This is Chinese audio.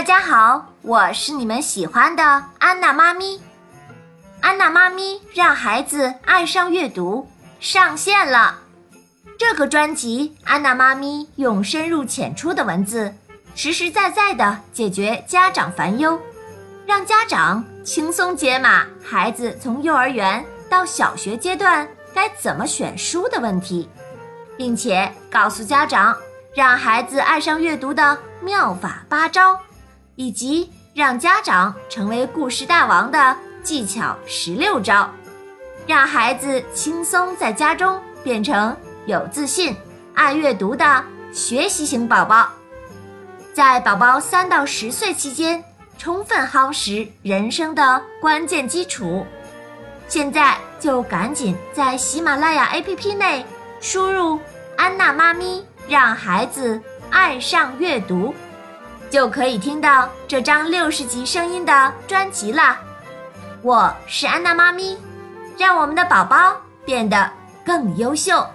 大家好，我是你们喜欢的安娜妈咪。安娜妈咪让孩子爱上阅读上线了。这个专辑，安娜妈咪用深入浅出的文字，实实在在的解决家长烦忧，让家长轻松解码孩子从幼儿园到小学阶段该怎么选书的问题，并且告诉家长让孩子爱上阅读的妙法八招。以及让家长成为故事大王的技巧十六招，让孩子轻松在家中变成有自信、爱阅读的学习型宝宝。在宝宝三到十岁期间，充分夯实人生的关键基础。现在就赶紧在喜马拉雅 APP 内输入“安娜妈咪”，让孩子爱上阅读。就可以听到这张六十级声音的专辑了！我是安娜妈咪，让我们的宝宝变得更优秀。